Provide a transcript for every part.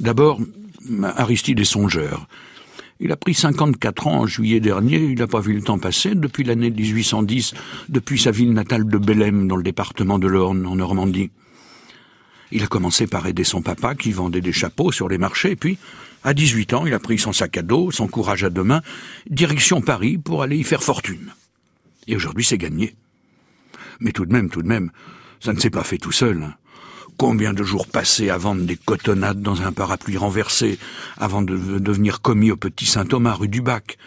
D'abord, Aristide est songeur. Il a pris 54 ans en juillet dernier, il n'a pas vu le temps passer depuis l'année 1810, depuis sa ville natale de Bellem dans le département de l'Orne en Normandie. Il a commencé par aider son papa qui vendait des chapeaux sur les marchés, puis à 18 ans, il a pris son sac à dos, son courage à deux mains, direction Paris pour aller y faire fortune. Et aujourd'hui, c'est gagné. Mais tout de même, tout de même, ça ne s'est pas fait tout seul. Combien de jours passés à vendre des cotonnades dans un parapluie renversé, avant de devenir commis au Petit Saint-Thomas rue du Bac?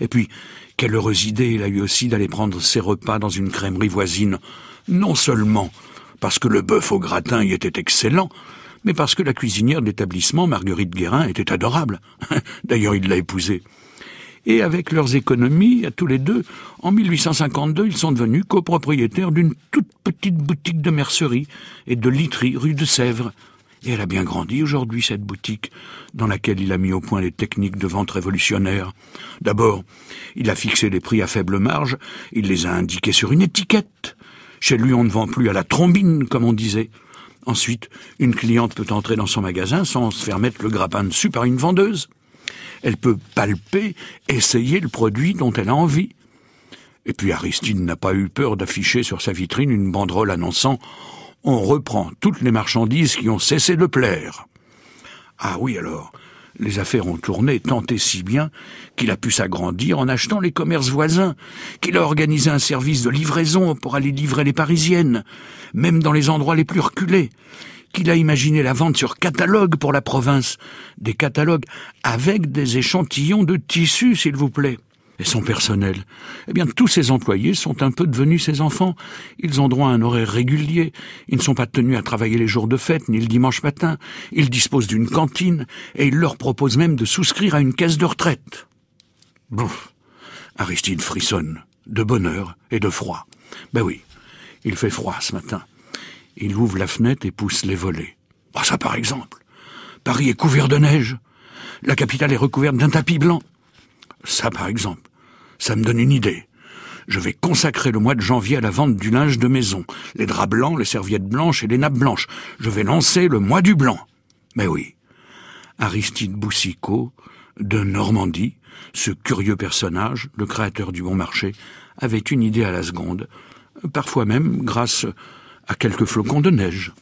Et puis, quelle heureuse idée il a eu aussi d'aller prendre ses repas dans une crèmerie voisine, non seulement parce que le bœuf au gratin y était excellent, mais parce que la cuisinière de l'établissement, Marguerite Guérin, était adorable. D'ailleurs, il l'a épousée. Et avec leurs économies, à tous les deux, en 1852, ils sont devenus copropriétaires d'une toute petite boutique de mercerie et de literie rue de Sèvres. Et elle a bien grandi aujourd'hui, cette boutique, dans laquelle il a mis au point les techniques de vente révolutionnaires. D'abord, il a fixé les prix à faible marge, il les a indiqués sur une étiquette. Chez lui, on ne vend plus à la trombine, comme on disait. Ensuite, une cliente peut entrer dans son magasin sans se faire mettre le grappin dessus par une vendeuse. Elle peut palper, essayer le produit dont elle a envie. Et puis Aristide n'a pas eu peur d'afficher sur sa vitrine une banderole annonçant On reprend toutes les marchandises qui ont cessé de plaire. Ah oui alors, les affaires ont tourné tant et si bien qu'il a pu s'agrandir en achetant les commerces voisins, qu'il a organisé un service de livraison pour aller livrer les Parisiennes, même dans les endroits les plus reculés, qu'il a imaginé la vente sur catalogue pour la province, des catalogues avec des échantillons de tissus, s'il vous plaît et son personnel. Eh bien, tous ces employés sont un peu devenus ses enfants. Ils ont droit à un horaire régulier. Ils ne sont pas tenus à travailler les jours de fête ni le dimanche matin. Ils disposent d'une cantine et ils leur proposent même de souscrire à une caisse de retraite. Bouf. Aristide frissonne, de bonheur et de froid. Ben oui, il fait froid ce matin. Il ouvre la fenêtre et pousse les volets. Ah, ça par exemple. Paris est couvert de neige. La capitale est recouverte d'un tapis blanc. Ça par exemple. Ça me donne une idée. Je vais consacrer le mois de janvier à la vente du linge de maison, les draps blancs, les serviettes blanches et les nappes blanches. Je vais lancer le mois du blanc. Mais oui. Aristide Boussicot, de Normandie, ce curieux personnage, le créateur du bon marché, avait une idée à la seconde, parfois même grâce à quelques flocons de neige.